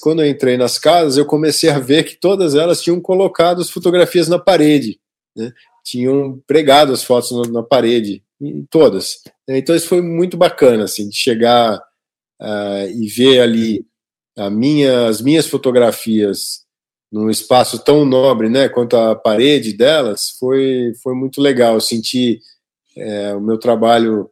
quando eu entrei nas casas, eu comecei a ver que todas elas tinham colocado as fotografias na parede, né? tinham pregado as fotos na, na parede, todas. Então isso foi muito bacana, assim, de chegar uh, e ver ali minha, as minhas fotografias num espaço tão nobre, né, quanto a parede delas, foi, foi muito legal. Eu senti é, o meu trabalho,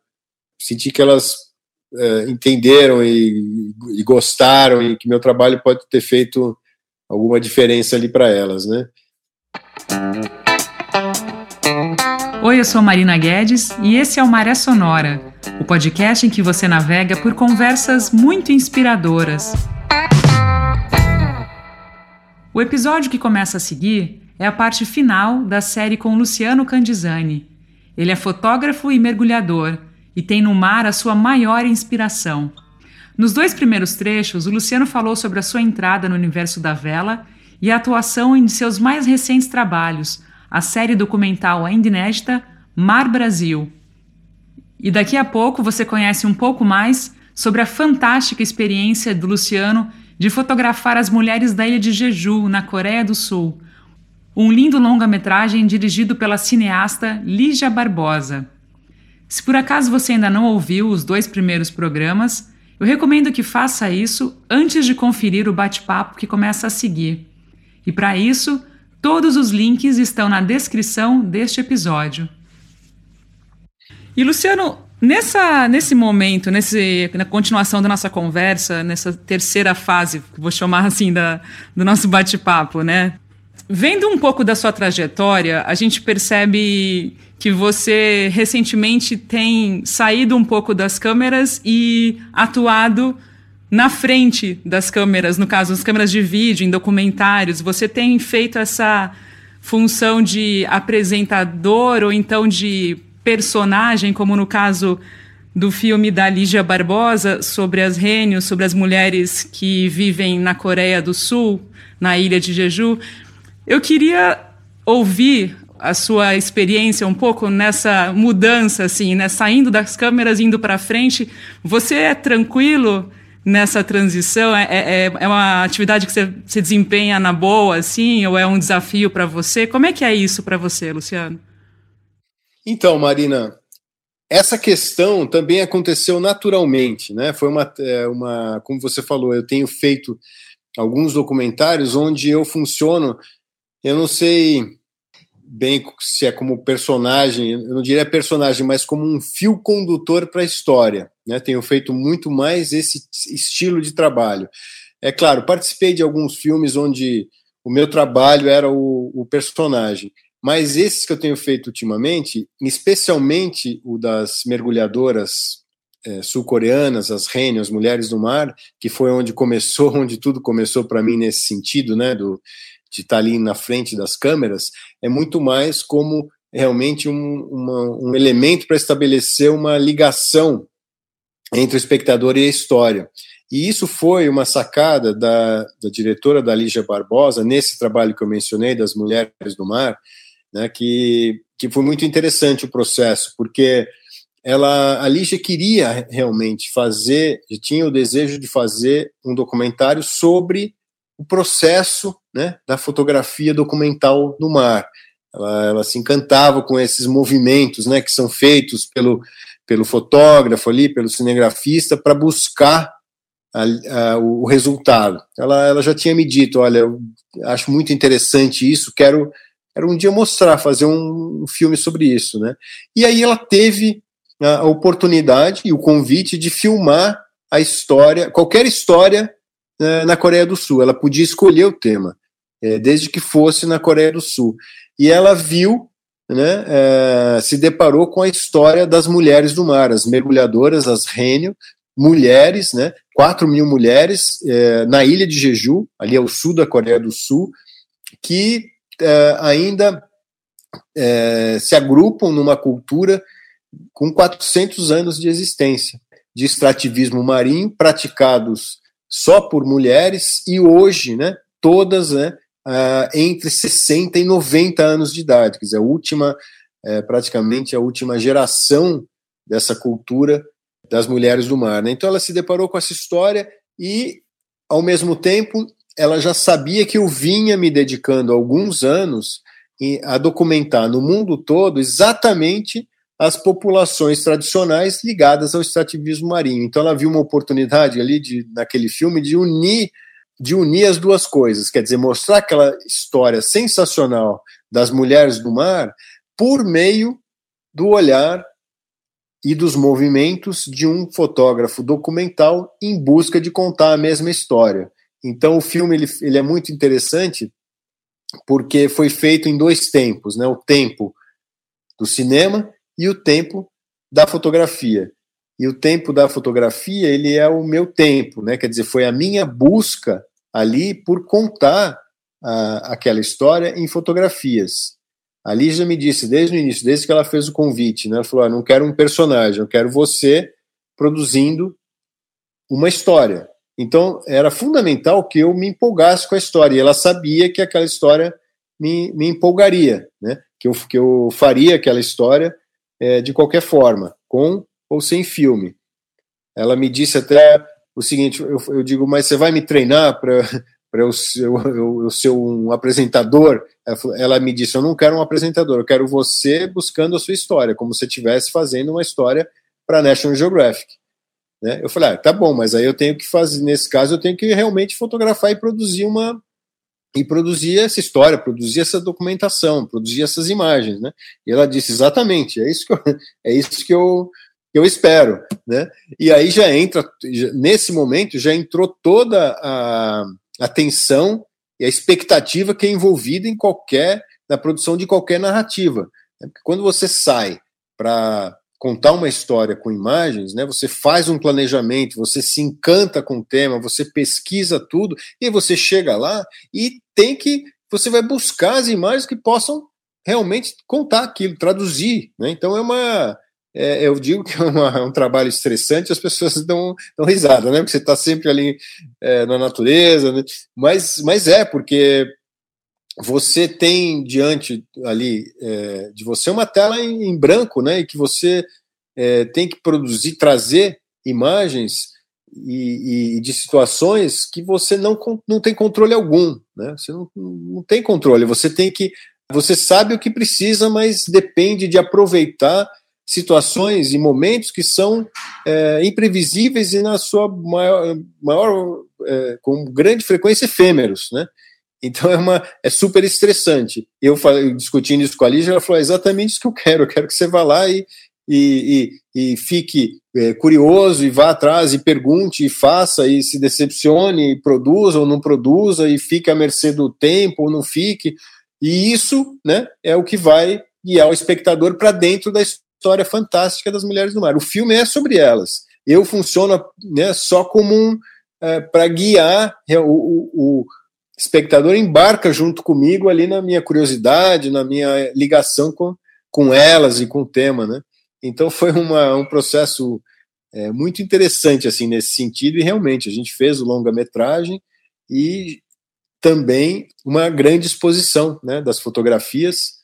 senti que elas é, entenderam e, e, gostaram e que meu trabalho pode ter feito alguma diferença ali para elas, né? Oi, eu sou Marina Guedes e esse é o Maré Sonora, o podcast em que você navega por conversas muito inspiradoras. O episódio que começa a seguir é a parte final da série com Luciano Candizani. Ele é fotógrafo e mergulhador e tem no mar a sua maior inspiração. Nos dois primeiros trechos, o Luciano falou sobre a sua entrada no universo da vela e a atuação em seus mais recentes trabalhos, a série documental ainda inédita Mar Brasil. E daqui a pouco você conhece um pouco mais sobre a fantástica experiência do Luciano de fotografar as mulheres da ilha de Jeju, na Coreia do Sul. Um lindo longa-metragem dirigido pela cineasta Lígia Barbosa. Se por acaso você ainda não ouviu os dois primeiros programas, eu recomendo que faça isso antes de conferir o bate-papo que começa a seguir. E para isso, todos os links estão na descrição deste episódio. E Luciano, nessa, nesse momento, nesse, na continuação da nossa conversa, nessa terceira fase, vou chamar assim da, do nosso bate-papo, né? Vendo um pouco da sua trajetória, a gente percebe que você recentemente tem saído um pouco das câmeras e atuado na frente das câmeras, no caso, as câmeras de vídeo, em documentários. Você tem feito essa função de apresentador ou então de personagem, como no caso do filme da Lígia Barbosa sobre as rênios, sobre as mulheres que vivem na Coreia do Sul, na ilha de Jeju. Eu queria ouvir a sua experiência um pouco nessa mudança, assim, né? Saindo das câmeras, indo para frente. Você é tranquilo nessa transição? É, é, é uma atividade que você se desempenha na boa, assim, ou é um desafio para você? Como é que é isso para você, Luciano? Então, Marina, essa questão também aconteceu naturalmente, né? Foi uma, é, uma, como você falou, eu tenho feito alguns documentários onde eu funciono eu não sei bem se é como personagem, eu não diria personagem, mas como um fio condutor para a história. Né? Tenho feito muito mais esse estilo de trabalho. É claro, participei de alguns filmes onde o meu trabalho era o, o personagem, mas esses que eu tenho feito ultimamente, especialmente o das mergulhadoras é, sul-coreanas, as Rênio, as mulheres do mar, que foi onde começou, onde tudo começou para mim nesse sentido, né, do, de estar ali na frente das câmeras, é muito mais como realmente um, uma, um elemento para estabelecer uma ligação entre o espectador e a história. E isso foi uma sacada da, da diretora da Lígia Barbosa, nesse trabalho que eu mencionei, das Mulheres do Mar, né, que, que foi muito interessante o processo, porque ela, a Lígia queria realmente fazer, tinha o desejo de fazer um documentário sobre o processo né, da fotografia documental no mar. Ela, ela, se encantava com esses movimentos né, que são feitos pelo, pelo fotógrafo ali, pelo cinegrafista, para buscar a, a, o resultado. Ela, ela já tinha me dito: olha, eu acho muito interessante isso, quero, quero um dia mostrar, fazer um, um filme sobre isso. Né? E aí ela teve a oportunidade e o convite de filmar a história, qualquer história na Coreia do Sul. Ela podia escolher o tema, é, desde que fosse na Coreia do Sul. E ela viu, né, é, se deparou com a história das mulheres do mar, as mergulhadoras, as rênio, mulheres, né, 4 mil mulheres na ilha de Jeju, ali ao sul da Coreia do Sul, que ainda se agrupam numa cultura com 400 anos de existência, de extrativismo marinho praticados só por mulheres e hoje, né, todas, né, uh, entre 60 e 90 anos de idade, quer dizer, a última, é, praticamente a última geração dessa cultura das mulheres do mar. Né? Então ela se deparou com essa história e ao mesmo tempo, ela já sabia que eu vinha me dedicando alguns anos a documentar no mundo todo exatamente as populações tradicionais ligadas ao extrativismo marinho. Então ela viu uma oportunidade ali de, naquele filme de unir de unir as duas coisas, quer dizer, mostrar aquela história sensacional das mulheres do mar por meio do olhar e dos movimentos de um fotógrafo documental em busca de contar a mesma história. Então o filme ele, ele é muito interessante porque foi feito em dois tempos, né? O tempo do cinema e o tempo da fotografia. E o tempo da fotografia, ele é o meu tempo, né? Quer dizer, foi a minha busca ali por contar a, aquela história em fotografias. A Lígia me disse desde o início, desde que ela fez o convite, né? Ela falou: ah, não quero um personagem, eu quero você produzindo uma história. Então, era fundamental que eu me empolgasse com a história. E ela sabia que aquela história me, me empolgaria, né? que, eu, que eu faria aquela história é, de qualquer forma, com ou sem filme. Ela me disse até o seguinte: eu, eu digo, mas você vai me treinar para eu, eu, eu, ser um apresentador, ela me disse: Eu não quero um apresentador, eu quero você buscando a sua história, como se estivesse fazendo uma história para National Geographic. Né? Eu falei, ah, tá bom, mas aí eu tenho que fazer, nesse caso, eu tenho que realmente fotografar e produzir uma e produzir essa história, produzir essa documentação, produzir essas imagens, né? E ela disse exatamente, é isso que eu, é isso que eu, que eu espero, né? E aí já entra, nesse momento já entrou toda a atenção e a expectativa que é envolvida em qualquer na produção de qualquer narrativa. Né? Porque quando você sai para contar uma história com imagens, né? Você faz um planejamento, você se encanta com o tema, você pesquisa tudo e você chega lá e tem que você vai buscar as imagens que possam realmente contar aquilo, traduzir, né? Então é uma é, eu digo que é, uma, é, um trabalho estressante, as pessoas dão, dão risada, né? Porque você está sempre ali é, na natureza, né? mas, mas é, porque você tem diante ali é, de você uma tela em, em, branco, né? E que você é, tem que produzir, trazer imagens e, e, de situações que você não, não tem controle algum, né? Você não, não tem controle. Você tem que, você sabe o que precisa, mas depende de aproveitar situações e momentos que são é, imprevisíveis e na sua maior, maior é, com grande frequência efêmeros, né? Então é uma é super estressante. Eu falei, discutindo isso com a Lígia, ela falou é exatamente isso que eu quero. Eu quero que você vá lá e, e, e, e fique é, curioso e vá atrás e pergunte e faça e se decepcione e produza ou não produza e fique à mercê do tempo ou não fique. E isso, né, é o que vai guiar o espectador para dentro da história fantástica das mulheres do mar. O filme é sobre elas. Eu funciono né, só como um é, para guiar o, o, o espectador embarca junto comigo ali na minha curiosidade, na minha ligação com, com elas e com o tema, né? Então foi uma, um processo é, muito interessante assim nesse sentido e realmente a gente fez o longa-metragem e também uma grande exposição né, das fotografias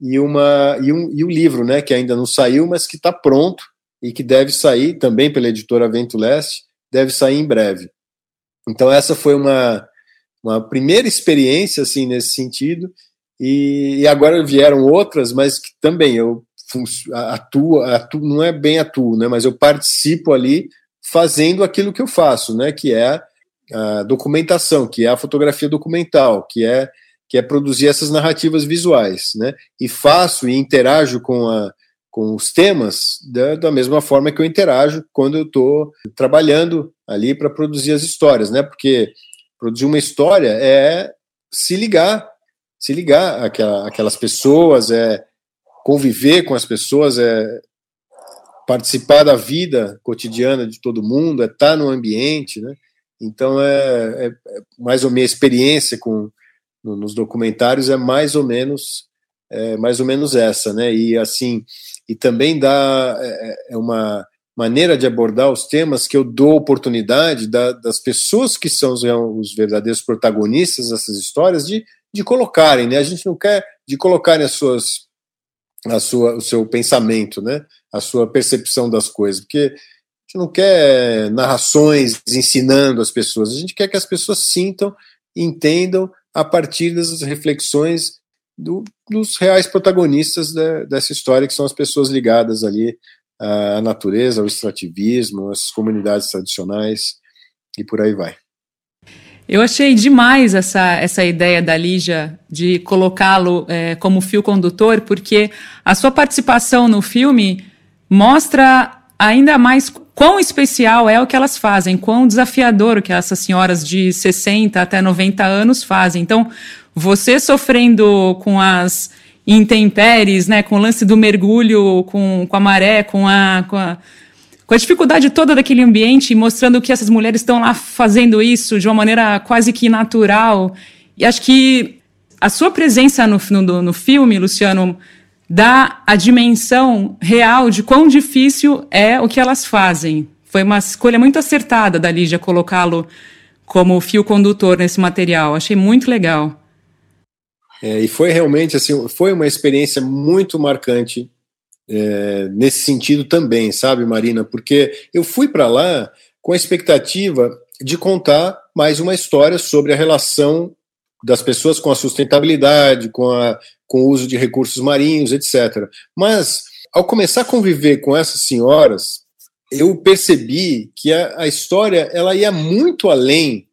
e, uma, e, um, e o livro, né, que ainda não saiu, mas que está pronto e que deve sair também pela editora Vento Leste, deve sair em breve. Então essa foi uma, uma primeira experiência assim nesse sentido e, e agora vieram outras, mas que também eu atuo, atuo, não é bem atuo, né, mas eu participo ali fazendo aquilo que eu faço, né, que é a documentação, que é a fotografia documental, que é que é produzir essas narrativas visuais, né? E faço e interajo com, a, com os temas da, da mesma forma que eu interajo quando eu estou trabalhando ali para produzir as histórias, né? Porque produzir uma história é se ligar, se ligar àquela, àquelas pessoas, é conviver com as pessoas, é participar da vida cotidiana de todo mundo, é estar no ambiente, né? Então é, é, é mais ou menos experiência com no, nos documentários é mais ou menos é, mais ou menos essa, né? E assim e também dá é, é uma maneira de abordar os temas que eu dou oportunidade da, das pessoas que são os, os, verdadeiros protagonistas dessas histórias de, de colocarem, né? A gente não quer de colocarem as suas a sua, o seu pensamento, né? A sua percepção das coisas, porque gente não quer narrações ensinando as pessoas, a gente quer que as pessoas sintam entendam a partir das reflexões do, dos reais protagonistas de, dessa história, que são as pessoas ligadas ali à natureza, ao extrativismo, às comunidades tradicionais e por aí vai. Eu achei demais essa, essa ideia da Lígia de colocá-lo é, como fio condutor, porque a sua participação no filme mostra ainda mais quão especial é o que elas fazem, quão desafiador o que essas senhoras de 60 até 90 anos fazem. Então, você sofrendo com as intempéries, né, com o lance do mergulho, com, com a maré, com a, com a com a dificuldade toda daquele ambiente, mostrando que essas mulheres estão lá fazendo isso de uma maneira quase que natural. E acho que a sua presença no, no, no filme, Luciano, dá a dimensão real de quão difícil é o que elas fazem. Foi uma escolha muito acertada da Lígia colocá-lo como fio condutor nesse material. Achei muito legal. É, e foi realmente assim, foi uma experiência muito marcante é, nesse sentido também, sabe, Marina? Porque eu fui para lá com a expectativa de contar mais uma história sobre a relação das pessoas com a sustentabilidade, com, a, com o uso de recursos marinhos, etc. Mas, ao começar a conviver com essas senhoras, eu percebi que a, a história ela ia muito além,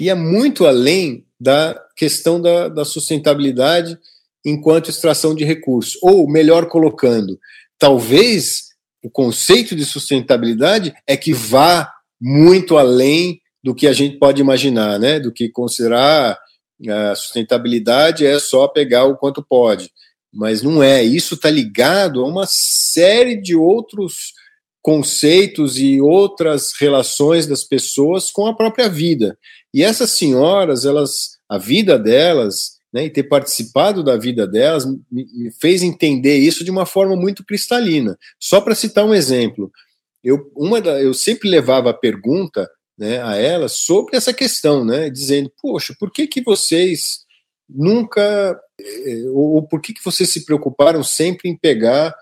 ia muito além da questão da, da sustentabilidade enquanto extração de recursos. Ou, melhor colocando, talvez o conceito de sustentabilidade é que vá muito além do que a gente pode imaginar, né? Do que considerar a sustentabilidade é só pegar o quanto pode. Mas não é. Isso está ligado a uma série de outros conceitos e outras relações das pessoas com a própria vida. E essas senhoras, elas, a vida delas, né, e ter participado da vida delas me, me, fez entender isso de uma forma muito cristalina. Só para citar um exemplo, eu, uma da, eu sempre levava a pergunta né, a elas sobre essa questão, né, dizendo, poxa, por que, que vocês nunca, eh, ou, ou por que, que vocês se preocuparam sempre em pegar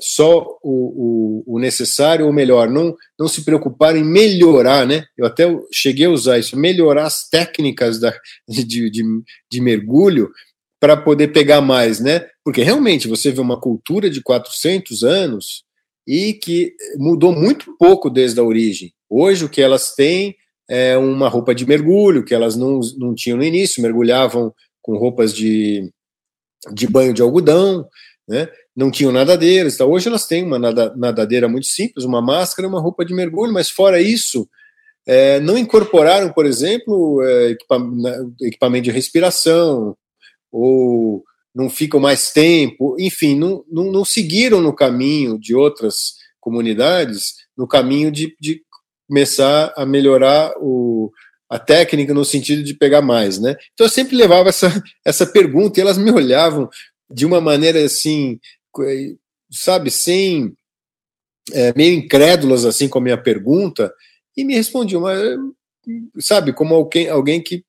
só o, o, o, necessário, ou melhor, não, não se preocupar em melhorar, né? Eu até cheguei a usar isso, melhorar as técnicas da, de, de, de mergulho para poder pegar mais, né? Porque realmente você vê uma cultura de 400 anos e que mudou muito pouco desde a origem. Hoje o que elas têm é uma roupa de mergulho, que elas não, não tinham no início, mergulhavam com roupas de, de banho de algodão, né? Não tinham nadadeiras. Então, hoje elas têm uma nadadeira muito simples, uma máscara, uma roupa de mergulho, mas fora isso, é, não incorporaram, por exemplo, é, equipamento de respiração, ou não ficam mais tempo, enfim, não, não, não seguiram no caminho de outras comunidades, no caminho de, de começar a melhorar o, a técnica no sentido de pegar mais, né? Então eu sempre levava essa, essa pergunta e elas me olhavam de uma maneira assim, sabe, sem é, meio incrédulas assim com a minha pergunta e me respondiam, mas sabe, como alguém, alguém que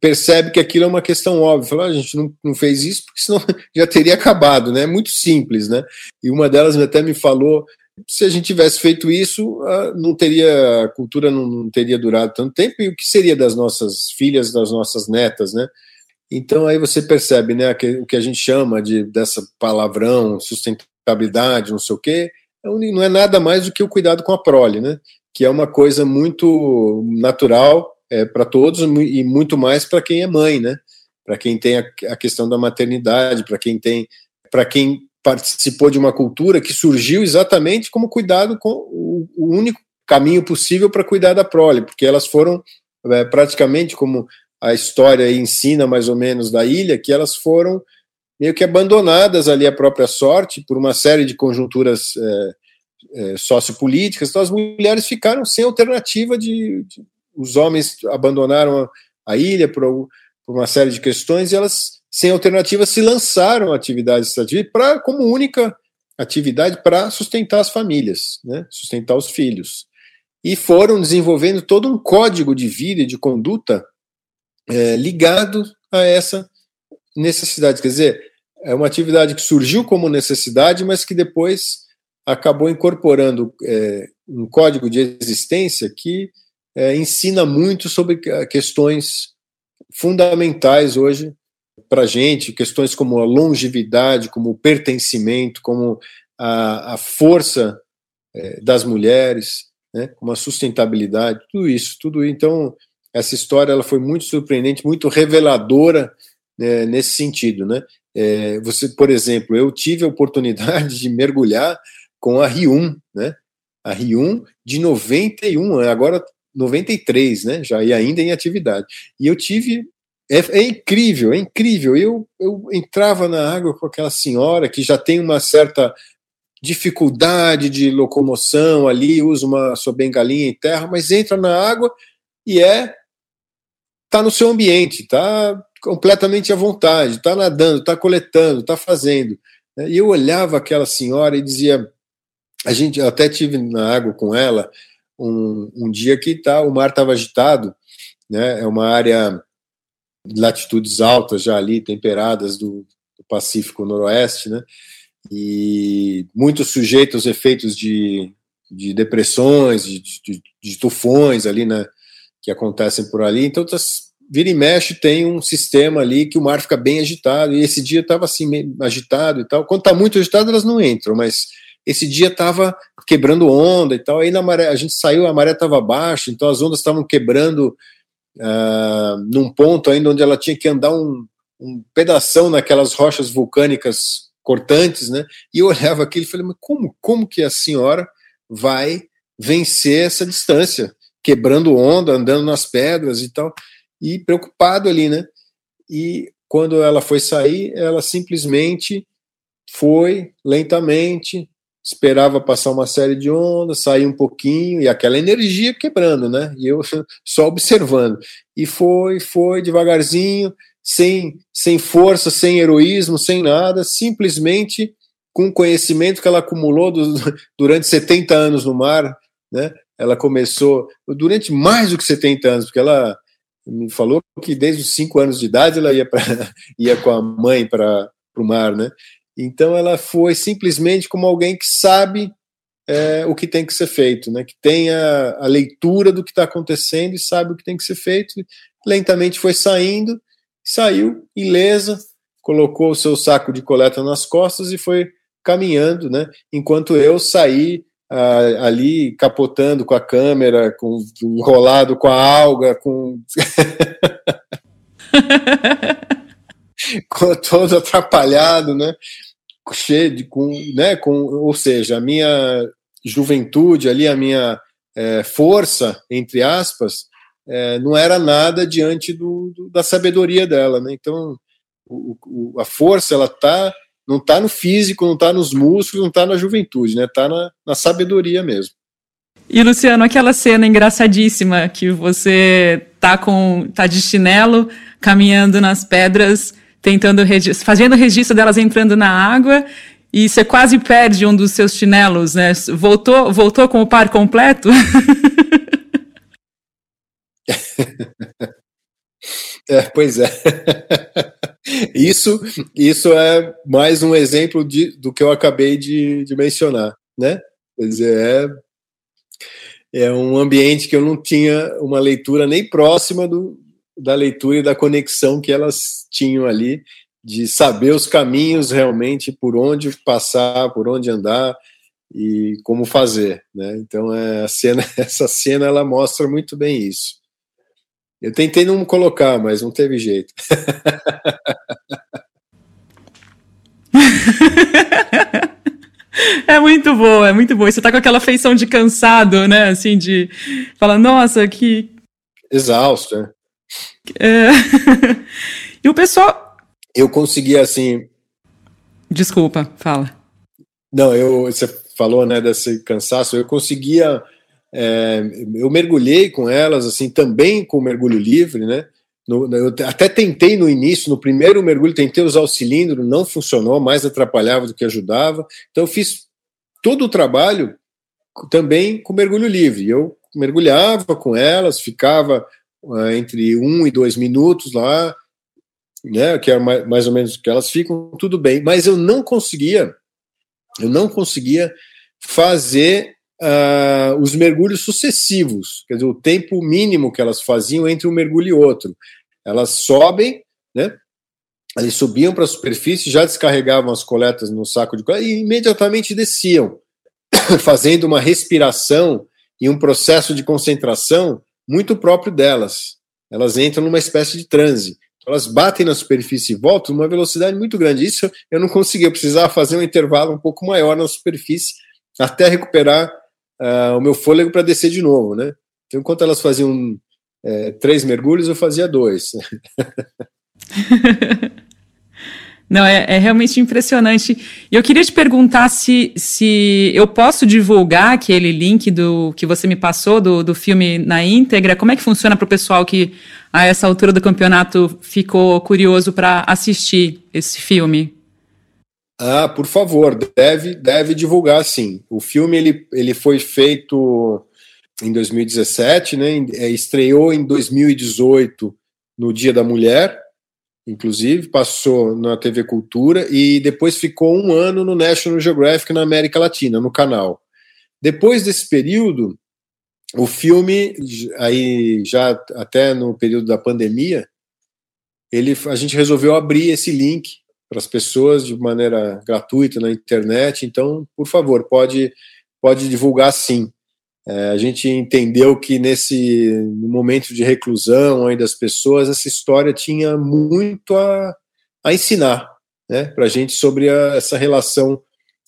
percebe que aquilo é uma questão óbvia. Falou, ah, a gente não, não fez isso porque senão já teria acabado, né? É muito simples, né? E uma delas até me falou, se a gente tivesse feito isso, não teria a cultura não, não teria durado tanto tempo e o que seria das nossas filhas, das nossas netas, né? Então aí você percebe, né, que, o que a gente chama de dessa palavrão, sustentabilidade, não sei o quê, é não é nada mais do que o cuidado com a prole, né? Que é uma coisa muito natural é, para todos e muito mais para quem é mãe, né? Para quem tem a, a, questão da maternidade, para quem tem, para quem participou de uma cultura que surgiu exatamente como cuidado com o, o único caminho possível para cuidar da prole, porque elas foram é, praticamente como a história ensina mais ou menos da ilha, que elas foram meio que abandonadas ali à própria sorte por uma série de conjunturas é, é, sociopolíticas. Então as mulheres ficaram sem alternativa de, de os homens abandonaram a, a ilha por, por, uma série de questões e elas sem alternativa se lançaram à atividade extrativa para como única atividade para sustentar as famílias, né, sustentar os filhos. E foram desenvolvendo todo um código de vida e de conduta é, ligado a essa necessidade. Quer dizer, é uma atividade que surgiu como necessidade, mas que depois acabou incorporando é, um código de existência que é, ensina muito sobre questões fundamentais hoje para a gente, questões como a longevidade, como o pertencimento, como a, a força é, das mulheres, né, como a sustentabilidade, tudo isso, tudo então essa história ela foi muito surpreendente, muito reveladora né, nesse sentido, né? É, você, por exemplo, eu tive a oportunidade de mergulhar com a Rium, né? A Rium de 91, agora 93, né? Já e ainda em atividade. E eu tive é, é, incrível, é incrível. Eu, eu entrava na água com aquela senhora que já tem uma certa dificuldade de locomoção ali, usa uma sua bengalinha em terra, mas entra na água e é tá no seu ambiente, tá completamente à vontade, tá nadando, tá coletando, tá fazendo. E eu olhava aquela senhora e dizia, a gente até tive na água com ela um, um dia que tá, o mar estava agitado, né? É uma área de latitudes altas já ali, temperadas do, do Pacífico Noroeste, né? e muito sujeito aos efeitos de, de depressões, de, de, de tufões ali, né, que acontecem por ali. Então, tá, vira e mexe tem um sistema ali que o mar fica bem agitado, e esse dia estava assim, agitado e tal. Quando está muito agitado, elas não entram, mas esse dia estava quebrando onda e tal. Aí na maré, a gente saiu, a maré estava baixa, então as ondas estavam quebrando uh, num ponto ainda onde ela tinha que andar um, um pedação naquelas rochas vulcânicas cortantes, né? E eu olhava aquilo e falei, mas como, como que a senhora vai vencer essa distância, quebrando onda, andando nas pedras e tal, e preocupado ali, né? E quando ela foi sair, ela simplesmente foi lentamente, esperava passar uma série de ondas, sair um pouquinho, e aquela energia quebrando, né? E eu só observando. E foi, foi devagarzinho, sem, sem força, sem heroísmo, sem nada, simplesmente com o conhecimento que ela acumulou do, durante 70 anos no mar, né? Ela começou durante mais do que 70 anos, porque ela me falou que desde os 5 anos de idade ela ia, pra, ia com a mãe para o mar, né? Então ela foi simplesmente como alguém que sabe é, o que tem que ser feito, né? Que tem a, a leitura do que está acontecendo e sabe o que tem que ser feito. Lentamente foi saindo saiu ilesa, colocou o seu saco de coleta nas costas e foi caminhando, né? Enquanto eu saí ah, ali capotando com a câmera, com enrolado com a alga, com todo atrapalhado, né? Cheio de com, né? Com, ou seja, a minha juventude ali, a minha é, força entre aspas, é, não era nada diante do, do, da sabedoria dela, né? Então, o, o, a força ela tá não está no físico, não está nos músculos, não está na juventude, né? Está na, na sabedoria mesmo. E Luciano, aquela cena engraçadíssima que você tá com tá de chinelo, caminhando nas pedras, tentando fazendo registro delas entrando na água e você quase perde um dos seus chinelos, né? Voltou, voltou com o par completo? É, pois é. Isso, isso é mais um exemplo de, do que eu acabei de, de mencionar, né? Quer dizer, é, é um ambiente que eu não tinha uma leitura nem próxima do, da leitura e da conexão que elas tinham ali, de saber os caminhos realmente, por onde passar, por onde andar e como fazer, né? Então, é, a cena, essa cena ela mostra muito bem isso. Eu tentei não colocar, mas não teve jeito. É muito boa, é muito boa. Você tá com aquela feição de cansado, né? Assim, de falar, nossa, que. Exausto, né? É... e o pessoal. Eu consegui, assim. Desculpa, fala. Não, eu, você falou, né, desse cansaço. Eu conseguia é, eu mergulhei com elas, assim, também com mergulho livre, né? No, eu até tentei no início, no primeiro mergulho, tentei usar o cilindro, não funcionou, mais atrapalhava do que ajudava. Então, eu fiz todo o trabalho também com mergulho livre. Eu mergulhava com elas, ficava uh, entre um e dois minutos lá, né, que é mais, mais ou menos que elas ficam, tudo bem. Mas eu não conseguia, eu não conseguia fazer uh, os mergulhos sucessivos, quer dizer, o tempo mínimo que elas faziam entre um mergulho e outro. Elas sobem, né? Eles subiam para a superfície, já descarregavam as coletas no saco de coleta e imediatamente desciam, fazendo uma respiração e um processo de concentração muito próprio delas. Elas entram numa espécie de transe. Elas batem na superfície e voltam numa velocidade muito grande. Isso eu não conseguia, eu precisava fazer um intervalo um pouco maior na superfície até recuperar uh, o meu fôlego para descer de novo, né? Então, enquanto elas faziam é, três mergulhos, eu fazia dois. Não, é, é, realmente impressionante. E eu queria te perguntar se, se eu posso divulgar aquele link do que você me passou do, do filme na íntegra. Como é que funciona para o pessoal que a essa altura do campeonato ficou curioso para assistir esse filme? Ah, por favor, deve, deve divulgar sim. O filme ele, ele foi feito em 2017, né? É, estreou em 2018 no Dia da Mulher inclusive, passou na TV Cultura e depois ficou um ano no National Geographic na América Latina, no canal. Depois desse período, o filme, aí já até no período da pandemia, ele, a gente resolveu abrir esse link para as pessoas de maneira gratuita na internet. Então, por favor, pode, pode divulgar sim. É, a gente entendeu que nesse momento de reclusão aí das pessoas, essa história tinha muito a, a ensinar né, para a gente sobre a, essa relação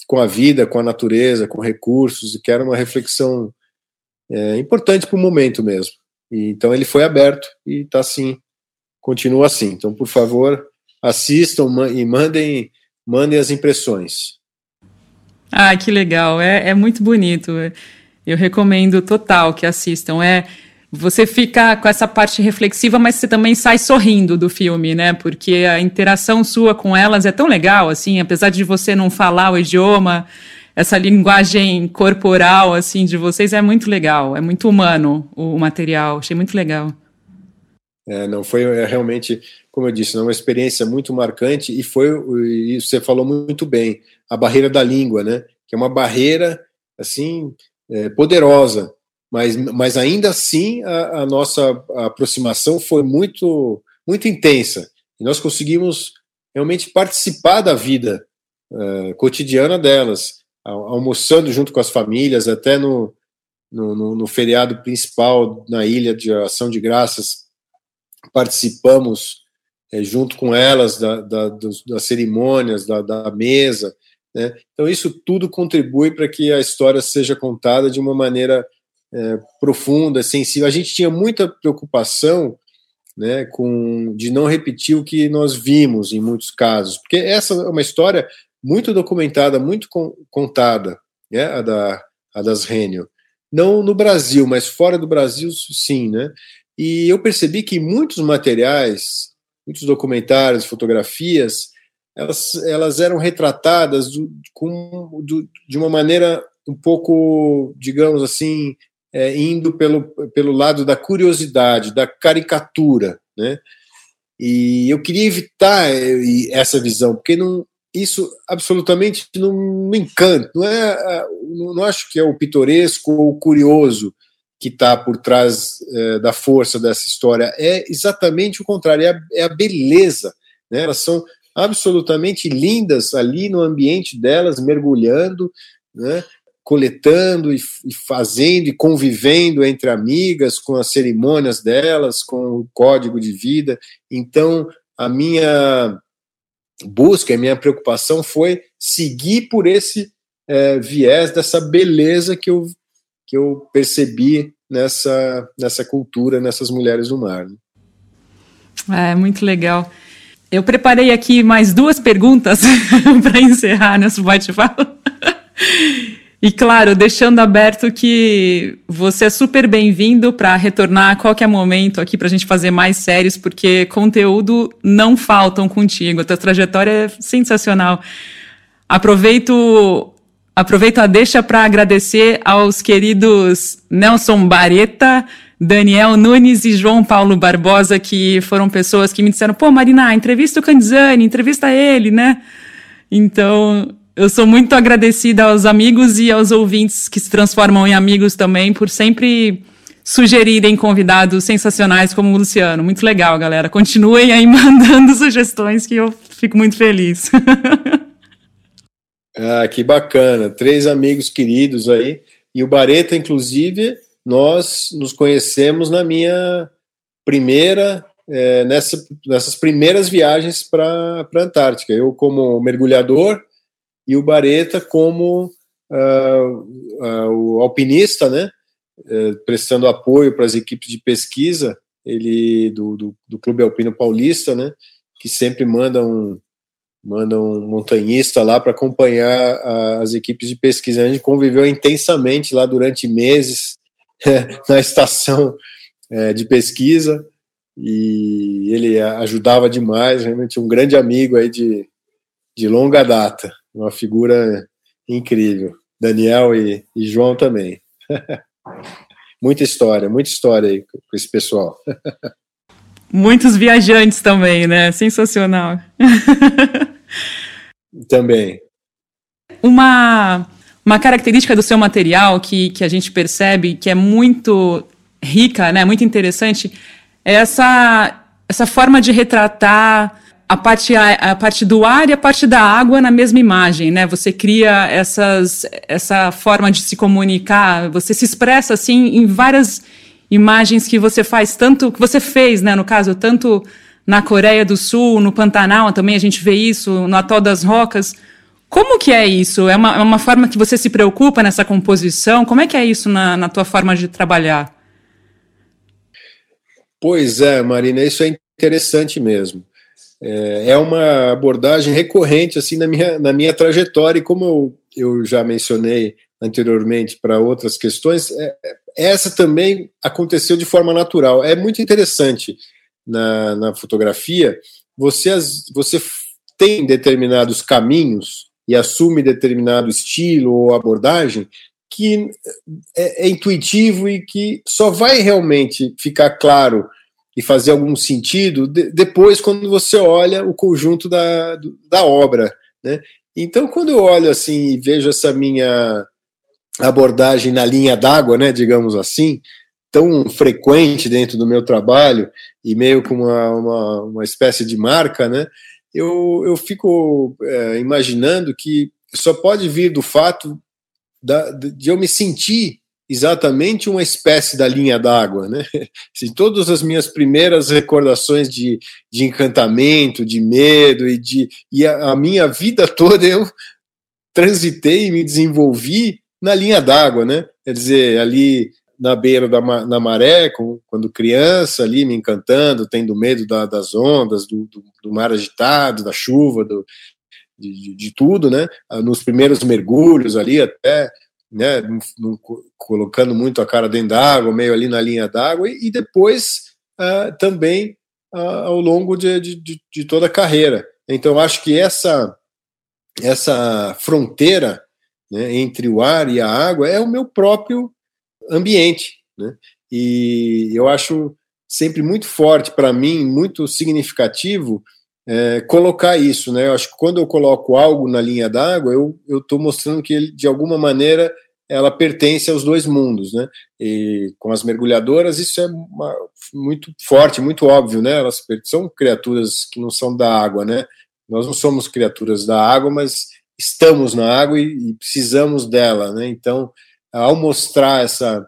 com a vida, com a natureza, com recursos, e que era uma reflexão é, importante para o momento mesmo. E, então ele foi aberto e está assim, continua assim. Então, por favor, assistam e mandem, mandem as impressões. Ah, que legal, é, é muito bonito. Eu recomendo total que assistam. É você fica com essa parte reflexiva, mas você também sai sorrindo do filme, né? Porque a interação sua com elas é tão legal, assim, apesar de você não falar o idioma, essa linguagem corporal, assim, de vocês é muito legal, é muito humano o, material, achei muito legal. É, não foi é, realmente, como eu disse, é uma experiência muito marcante e foi, e você falou muito bem, a barreira da língua, né? Que é uma barreira, assim, é, poderosa, mas, mas ainda assim a, a, nossa aproximação foi muito, muito intensa. E nós conseguimos realmente participar da vida uh, cotidiana delas, almoçando junto com as famílias, até no, no, no, no, feriado principal na ilha de Ação de Graças, participamos é, junto com elas da, da, dos, das cerimônias, da, da mesa, né? Então, isso tudo contribui para que a história seja contada de uma maneira é, profunda, sensível. A gente tinha muita preocupação né, com, de não repetir o que nós vimos em muitos casos, porque essa é uma história muito documentada, muito con contada, né, a, da, a das Rênio. Não no Brasil, mas fora do Brasil, sim. Né? E eu percebi que muitos materiais, muitos documentários, fotografias, elas, elas eram retratadas do, com, do, de uma maneira um pouco, digamos assim, é, indo pelo, pelo lado da curiosidade, da caricatura, né? E eu queria evitar é, essa visão, porque não, isso absolutamente não me encanta. Não é, não acho que é o pitoresco ou o curioso que está por trás é, da força dessa história. É exatamente o contrário. É a, é a beleza. Né? Elas são absolutamente lindas ali no ambiente delas, mergulhando, né, coletando e, e, fazendo e convivendo entre amigas, com as cerimônias delas, com o código de vida. Então, a minha busca, a minha preocupação foi seguir por esse é, viés dessa beleza que eu, que eu percebi nessa, nessa cultura, nessas mulheres do mar. Né? É muito legal. Eu preparei aqui mais duas perguntas para encerrar nosso bate-papo. E claro, deixando aberto que você é super bem-vindo para retornar a qualquer momento aqui para a gente fazer mais séries, porque conteúdo não faltam contigo. A tua trajetória é sensacional. Aproveito, aproveito a deixa para agradecer aos queridos Nelson Bareta, Daniel Nunes e João Paulo Barbosa, que foram pessoas que me disseram: pô, Marina, entrevista o Canzani, entrevista ele, né? Então, eu sou muito agradecida aos amigos e aos ouvintes que se transformam em amigos também por sempre sugerirem convidados sensacionais como o Luciano. Muito legal, galera. Continuem aí mandando sugestões que eu fico muito feliz. ah, que bacana. Três amigos queridos aí. E o Bareta, inclusive, nós nos conhecemos na minha primeira, é, nessa, nessas primeiras viagens para a Antártica. Eu como mergulhador e o Bareta como uh, uh, o alpinista, né? É, prestando apoio para as equipes de pesquisa, ele do, do, do, Clube Alpino Paulista, né, que sempre manda um, manda um montanhista lá para acompanhar as equipes de pesquisa. A gente conviveu intensamente lá durante meses na estação é, de pesquisa e ele ajudava demais, realmente um grande amigo aí de, de longa data, uma figura incrível. Daniel e, e João também. muita história, muita história aí com esse pessoal. Muitos viajantes também, né? Sensacional. também. Uma, uma característica do seu material que, que a gente percebe que é muito rica, né? Muito interessante, é essa, essa forma de retratar a parte, a, a, parte do ar e a parte da água na mesma imagem, né? Você cria essas, essa forma de se comunicar, você se expressa assim em várias imagens que você faz, tanto que você fez, né? No caso, tanto na Coreia do Sul, no Pantanal também a gente vê isso, no Atol das Rocas. Como que é isso? É uma, é uma forma que você se preocupa nessa composição? Como é que é isso na, na tua forma de trabalhar? Pois é, Marina, isso é interessante mesmo é, é uma abordagem recorrente assim na minha, na minha trajetória e como eu, eu já mencionei anteriormente para outras questões, é, essa também aconteceu de forma natural. É muito interessante na, na fotografia, você, você tem determinados caminhos e assume determinado estilo ou abordagem que é, é intuitivo e que só vai realmente ficar claro e fazer algum sentido de, depois quando você olha o conjunto da, da obra, né? Então, quando eu olho assim e vejo essa minha abordagem na linha d'água, né, digamos assim, tão frequente dentro do meu trabalho e meio com uma, uma, uma espécie de marca, né, eu, eu fico é, imaginando que só pode vir do fato da, de eu me sentir exatamente uma espécie da linha d'água, né? Se todas as minhas primeiras recordações de, de encantamento, de medo e de e a, a minha vida toda eu transitei e me desenvolvi na linha d'água, né? Quer dizer, ali na beira da na maré, com, quando criança, ali me encantando, tendo medo da, das ondas, do, do, do, mar agitado, da chuva, do, de, de, tudo, né? Nos primeiros mergulhos ali até né, colocando muito a cara dentro d'água, meio ali na linha d'água, e, e, depois uh, também uh, ao longo de, de, de, toda a carreira. Então, acho que essa, essa fronteira né, entre o ar e a água é o meu próprio ambiente. Né? E eu acho sempre muito forte para mim, muito significativo, é, colocar isso, né? Eu acho que quando eu coloco algo na linha d'água, eu estou mostrando que ele, de alguma maneira, ela pertence aos dois mundos, né? E com as mergulhadoras isso é uma, muito forte, muito óbvio, né? Elas são criaturas que não são da água, né? Nós não somos criaturas da água, mas estamos na água e, e precisamos dela, né? Então, ao mostrar essa,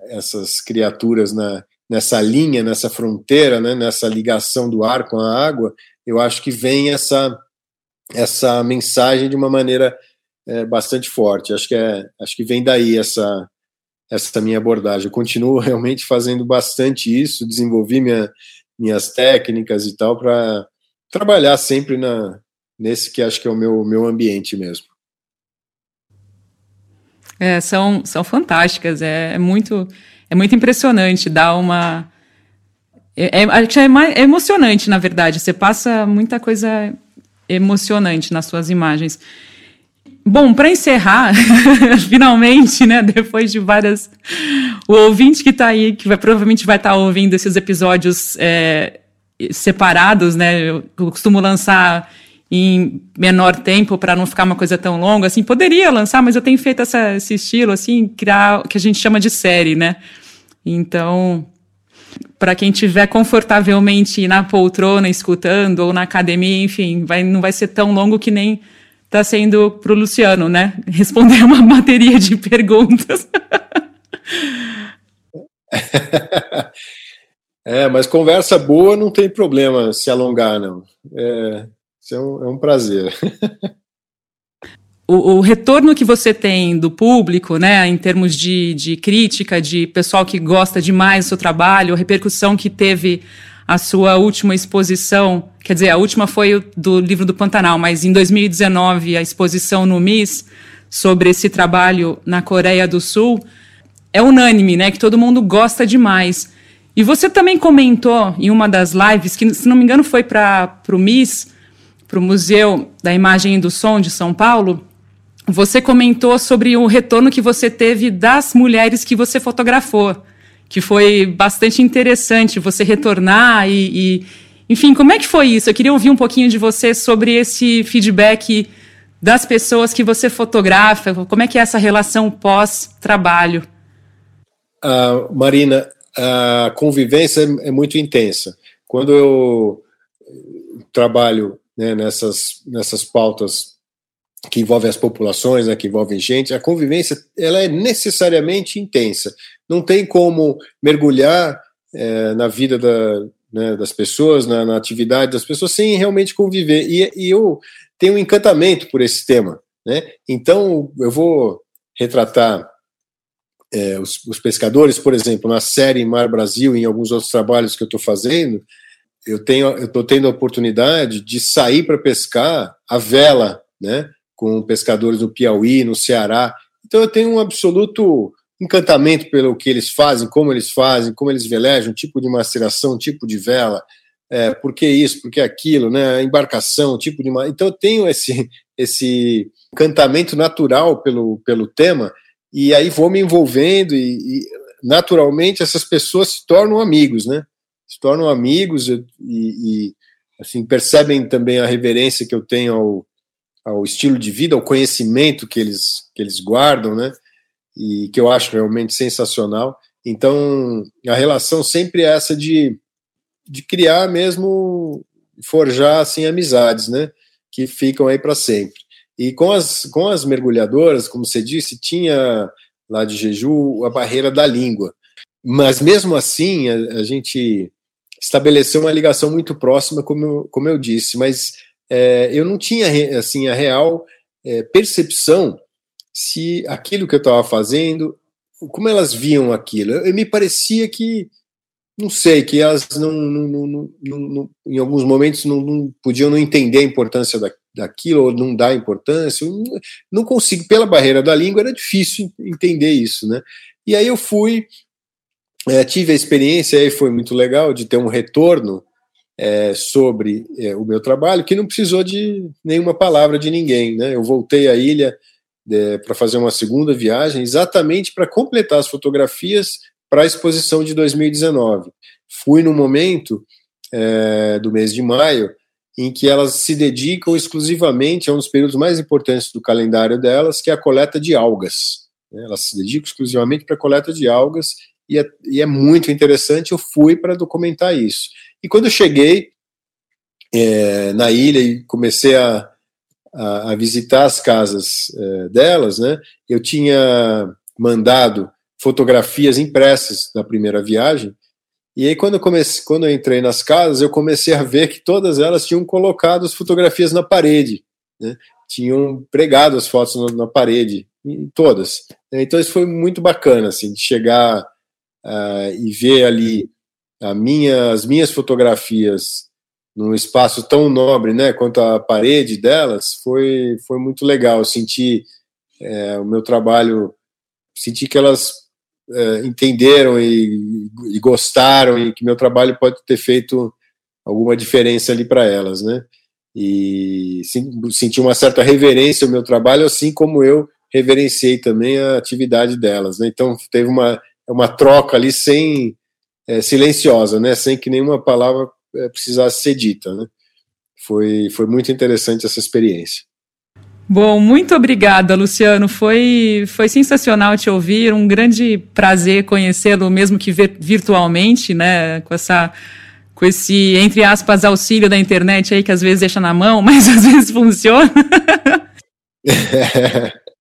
essas criaturas na, nessa linha, nessa fronteira, né? Nessa ligação do ar com a água, eu acho que vem essa essa mensagem de uma maneira é, bastante forte. Acho que é, acho que vem daí essa essa minha abordagem. Eu continuo realmente fazendo bastante isso, desenvolvi minha, minhas técnicas e tal para trabalhar sempre na nesse que acho que é o meu meu ambiente mesmo. É, são, são fantásticas, é, é muito é muito impressionante, dá uma é, é, é, é emocionante, na verdade. Você passa muita coisa emocionante nas suas imagens. Bom, para encerrar, finalmente, né, depois de várias. O ouvinte que está aí, que vai, provavelmente vai estar tá ouvindo esses episódios é, separados, né? Eu costumo lançar em menor tempo para não ficar uma coisa tão longa, assim, poderia lançar, mas eu tenho feito essa, esse estilo, assim, criar o que a gente chama de série, né? Então, para quem estiver confortavelmente na poltrona escutando ou na academia, enfim, vai, não vai ser tão longo que nem está sendo para o Luciano, né? Responder uma bateria de perguntas. é, mas conversa boa não tem problema se alongar, não. É, isso é um, é um prazer. o, o, retorno que você tem do público, né, em termos de, de crítica, de pessoal que gosta demais do seu trabalho, a repercussão que teve a sua última exposição, quer dizer, a última foi do livro do Pantanal, mas em 2019 a exposição no MIS sobre esse trabalho na Coreia do Sul é unânime, né, que todo mundo gosta demais. E você também comentou em uma das lives, que se não me engano foi para o MIS, para o Museu da Imagem e do Som de São Paulo, você comentou sobre o retorno que você teve das mulheres que você fotografou, que foi bastante interessante você retornar e, e, enfim, como é que foi isso? Eu queria ouvir um pouquinho de você sobre esse feedback das pessoas que você fotografa, como é que é essa relação pós-trabalho? Uh, Marina, a convivência é, é muito intensa. Quando eu trabalho né, nessas, nessas pautas que envolve as populações, né, que envolvem gente, a convivência ela é necessariamente intensa. Não tem como mergulhar é, na vida da, né, das pessoas, na, na, atividade das pessoas, sem realmente conviver. E, e, eu tenho um encantamento por esse tema. Né? Então, eu vou retratar é, os, os, pescadores, por exemplo, na série Mar Brasil e em alguns outros trabalhos que eu estou fazendo, eu tenho eu estou tendo a oportunidade de sair para pescar a vela, né? com pescadores no Piauí, no Ceará. Então eu tenho um absoluto encantamento pelo que eles fazem, como eles fazem, como eles velejam, tipo de maceração, tipo de vela, é, por que isso, por que aquilo, né? Embarcação, tipo de. Então eu tenho esse, esse encantamento natural pelo, pelo tema, e aí vou me envolvendo, e, e naturalmente essas pessoas se tornam amigos, né? Se tornam amigos e, e assim, percebem também a reverência que eu tenho ao, ao estilo de vida, ao conhecimento que eles, que eles guardam, né? E que eu acho realmente sensacional. Então, a relação sempre é essa de, de criar mesmo, forjar assim amizades, né? Que ficam aí para sempre. E com as, com as mergulhadoras, como você disse, tinha lá de Jeju a barreira da língua. Mas mesmo assim, a, a gente estabeleceu uma ligação muito próxima, como eu, como eu disse, mas é, eu não tinha assim a real é, percepção se aquilo que eu estava fazendo, como elas viam aquilo. Eu, eu, me parecia que, não sei, que elas não, não, não, não em alguns momentos não, podiam não entender a importância da, daquilo ou não dar importância. Não consigo, pela barreira da língua, era difícil entender isso, né? E aí eu fui, é, tive a experiência, aí foi muito legal de ter um retorno é, sobre é, o meu trabalho, que não precisou de nenhuma palavra de ninguém. Né? Eu voltei à ilha é, para fazer uma segunda viagem, exatamente para completar as fotografias para a exposição de 2019. Fui no momento é, do mês de maio em que elas se dedicam exclusivamente a um dos períodos mais importantes do calendário delas, que é a coleta de algas. Né? Elas se dedicam exclusivamente para a coleta de algas e é, e é muito interessante. Eu fui para documentar isso. E quando eu cheguei é, na ilha e comecei a, a, a visitar as casas é, delas, né, eu tinha mandado fotografias impressas na primeira viagem. E aí, quando eu, comecei, quando eu entrei nas casas, eu comecei a ver que todas elas tinham colocado as fotografias na parede, né? tinham pregado as fotos na, na parede, todas. Então, isso foi muito bacana, assim, de chegar uh, e ver ali minha, as minhas fotografias num espaço tão nobre, né, quanto a parede delas, foi, foi muito legal. sentir é, o meu trabalho, senti que elas é, entenderam e, e, gostaram e que meu trabalho pode ter feito alguma diferença ali para elas, né? E senti uma certa reverência ao meu trabalho, assim como eu reverenciei também a atividade delas, né? Então teve uma, uma troca ali sem é, silenciosa, né? Sem que nenhuma palavra é, precisasse ser dita, né? foi, foi muito interessante essa experiência. Bom, muito obrigada, Luciano. Foi, foi sensacional te ouvir. Um grande prazer conhecê-lo, mesmo que virtualmente, né? Com essa com esse, entre aspas, auxílio da internet aí, que às vezes deixa na mão, mas às vezes funciona.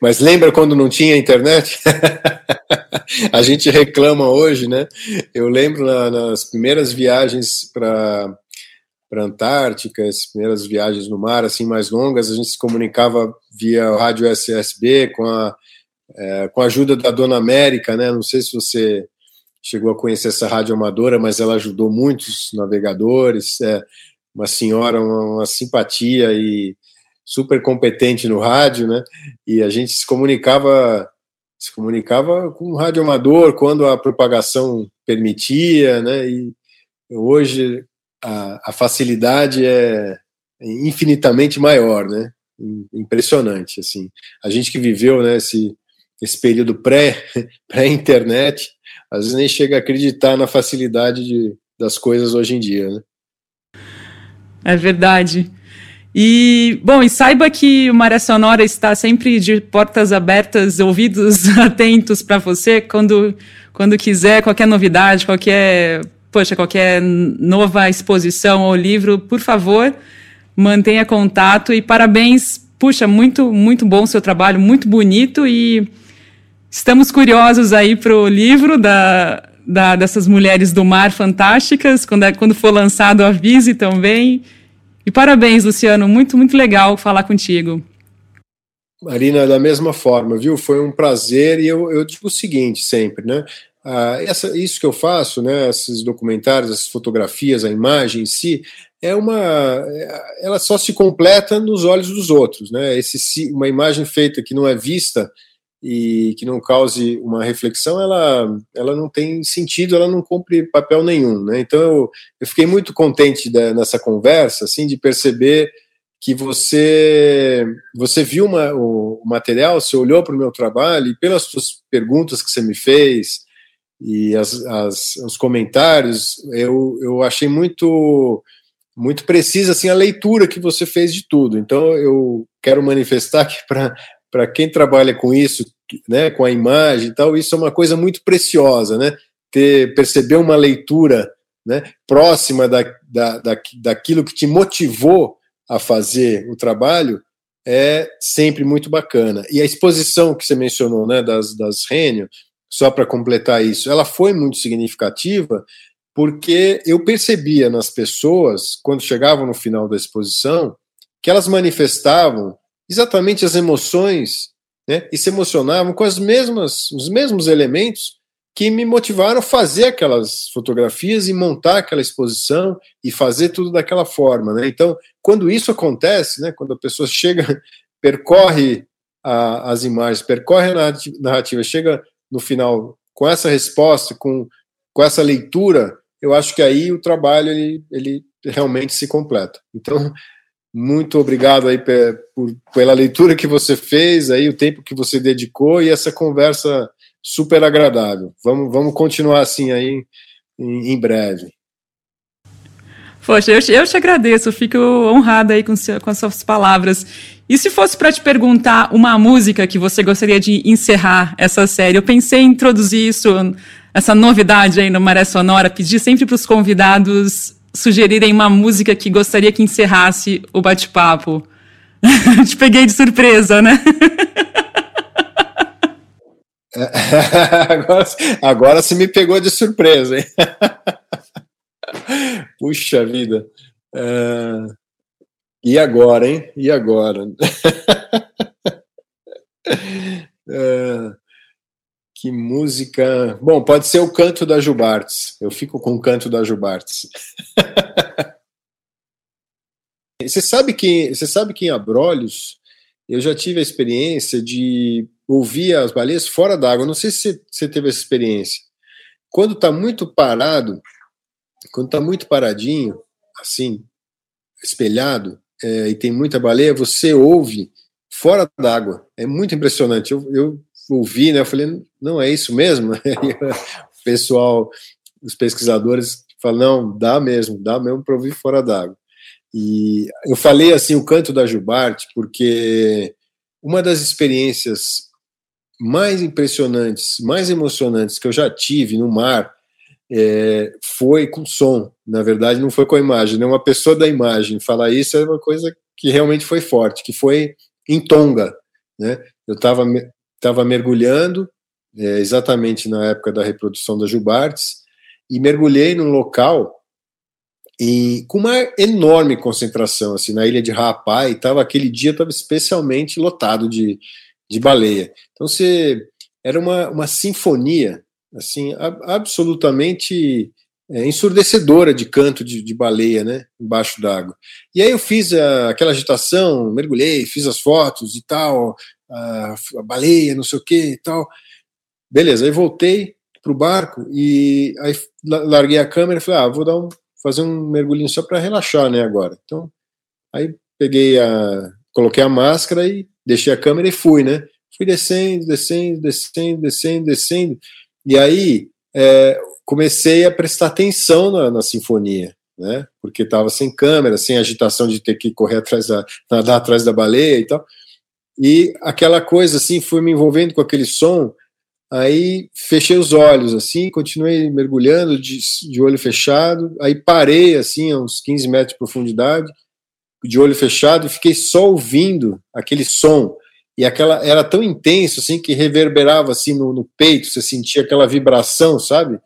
Mas lembra quando não tinha internet? a gente reclama hoje, né? Eu lembro na, nas primeiras viagens para para Antártica, as primeiras viagens no mar assim mais longas, a gente se comunicava via rádio SSB com a é, com a ajuda da Dona América, né? Não sei se você chegou a conhecer essa rádio amadora, mas ela ajudou muitos navegadores. É, uma senhora, uma, uma simpatia e super competente no rádio, né? E a gente se comunicava se comunicava com o rádio amador quando a propagação permitia, né? E hoje a, a facilidade é infinitamente maior, né? Impressionante, assim. A gente que viveu, né, esse, esse período pré, pré-internet, às vezes nem chega a acreditar na facilidade de, das coisas hoje em dia, né? É verdade. E, bom, e saiba que o Maré Sonora está sempre de portas abertas, ouvidos atentos para você quando, quando quiser, qualquer novidade, qualquer, poxa, qualquer nova exposição ou livro, por favor, mantenha contato e parabéns. Puxa, muito, muito bom o seu trabalho, muito bonito e estamos curiosos aí para o livro da, da, dessas mulheres do mar fantásticas, quando, é, quando for lançado avise também. E parabéns, Luciano, muito, muito legal falar contigo. Marina, da mesma forma, viu? Foi um prazer e eu, eu digo o seguinte sempre, né? Ah, essa, isso que eu faço, né? Esses documentários, essas fotografias, a imagem em si, é uma, ela só se completa nos olhos dos outros, né? Esse, uma imagem feita que não é vista e que não cause uma reflexão, ela, ela não tem sentido, ela não cumpre papel nenhum, né? Então eu, eu fiquei muito contente da, nessa conversa, assim, de perceber que você você viu uma, o, o material, você olhou para o meu trabalho e pelas suas perguntas que você me fez e as, as, os comentários, eu, eu achei muito muito precisa assim a leitura que você fez de tudo. Então eu quero manifestar aqui para para quem trabalha com isso, né, com a imagem e tal, isso é uma coisa muito preciosa, né? Ter, perceber uma leitura né, próxima da, da, da, daquilo que te motivou a fazer o trabalho é sempre muito bacana. E a exposição que você mencionou, né, das, das Rênio, só para completar isso, ela foi muito significativa porque eu percebia nas pessoas, quando chegavam no final da exposição, que elas manifestavam exatamente as emoções né, e se emocionavam com as mesmas, os mesmos elementos que me motivaram a fazer aquelas fotografias e montar aquela exposição e fazer tudo daquela forma. Né? Então, quando isso acontece, né, quando a pessoa chega, percorre a, as imagens, percorre a narrativa, chega no final com essa resposta, com, com essa leitura, eu acho que aí o trabalho ele, ele realmente se completa. Então, muito obrigado aí por, pela leitura que você fez, aí o tempo que você dedicou e essa conversa super agradável. Vamos, vamos continuar assim aí em, em breve. Poxa, eu, eu te agradeço, fico honrada aí com, seu, com as suas palavras. E se fosse para te perguntar uma música que você gostaria de encerrar essa série, eu pensei em introduzir isso, essa novidade aí no Maré Sonora, pedir sempre para os convidados sugerirem uma música que gostaria que encerrasse o bate-papo. Te peguei de surpresa, né? agora, agora você me pegou de surpresa, hein? Puxa vida. Uh, e agora, hein? E agora? uh, Que música. Bom, pode ser o canto da Jubartes. Eu fico com o canto da Jubartes. você sabe que você sabe que em Abrolhos eu já tive a experiência de ouvir as baleias fora d'água. Não sei se você teve essa experiência. Quando está muito parado, quando está muito paradinho, assim, espelhado, é, e tem muita baleia, você ouve fora d'água. É muito impressionante. Eu, eu ouvi, né? Eu falei, não é isso mesmo? o pessoal, os pesquisadores falam, não, dá mesmo, dá mesmo para ouvir fora d'água. E eu falei assim o canto da Jubarte porque uma das experiências mais impressionantes, mais emocionantes que eu já tive no mar é, foi com som. Na verdade, não foi com a imagem. Né? Uma pessoa da imagem falar isso é uma coisa que realmente foi forte, que foi em Tonga. Né? Eu estava tava mergulhando, é, exatamente na época da reprodução da Jubartes, e mergulhei num local e com uma enorme concentração, assim, na ilha de Raapai, tava, aquele dia estava especialmente lotado de, de baleia. Então, você, era uma, uma sinfonia, assim, absolutamente é, ensurdecedora de canto de, de baleia, né, embaixo d'água. E aí eu fiz a, aquela agitação, mergulhei, fiz as fotos e tal, a, baleia, não sei o que e tal. Beleza, aí voltei pro barco e aí larguei a câmera e falei, ah, vou dar um fazer um mergulhinho só para relaxar, né, agora. Então, aí peguei a, coloquei a máscara e deixei a câmera e fui, né? Fui descendo, descendo, descendo, descendo, descendo. E aí é, comecei a prestar atenção na, na sinfonia, né? Porque estava sem câmera, sem agitação de ter que correr atrás da, nadar atrás da baleia e tal. E aquela coisa assim, fui me envolvendo com aquele som Aí fechei os olhos, assim, continuei mergulhando de, de olho fechado. Aí parei, assim, a uns 15 metros de profundidade, de olho fechado, e fiquei só ouvindo aquele som. E aquela era tão intenso, assim, que reverberava, assim, no, no peito, você sentia aquela vibração, sabe?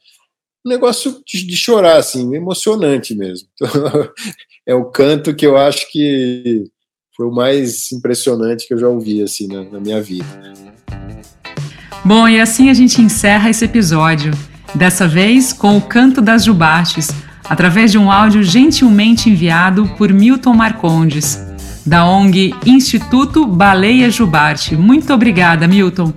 Um negócio de, chorar, assim, emocionante mesmo. Então, é o canto que eu acho que foi o mais impressionante que eu já ouvi, assim, na, na minha vida. Bom, e assim a gente encerra esse episódio. Dessa vez com o Canto das Jubates, através de um áudio gentilmente enviado por Milton Marcondes, da ONG Instituto Baleia Jubarte. Muito obrigada, Milton.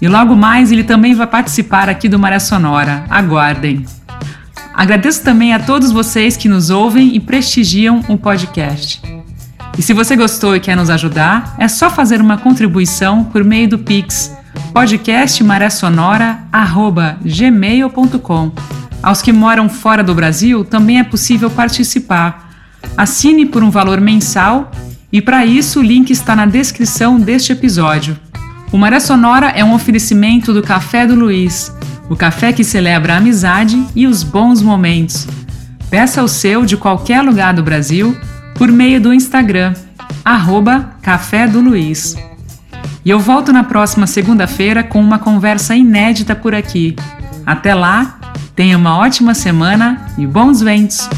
E logo mais ele também vai participar aqui do Maré Sonora. Aguardem. Agradeço também a todos vocês que nos ouvem e prestigiam o podcast. E se você gostou e quer nos ajudar, é só fazer uma contribuição por meio do Pix podcastmarésonora@gmail.com. Aos que moram fora do Brasil também é possível participar. Assine por um valor mensal e para isso o link está na descrição deste episódio. O Maré Sonora é um oferecimento do Café do Luiz, o café que celebra a amizade e os bons momentos. Peça o seu de qualquer lugar do Brasil por meio do Instagram, arroba Café do Luiz. E eu volto na próxima segunda-feira com uma conversa inédita por aqui. Até lá, tenha uma ótima semana e bons ventos!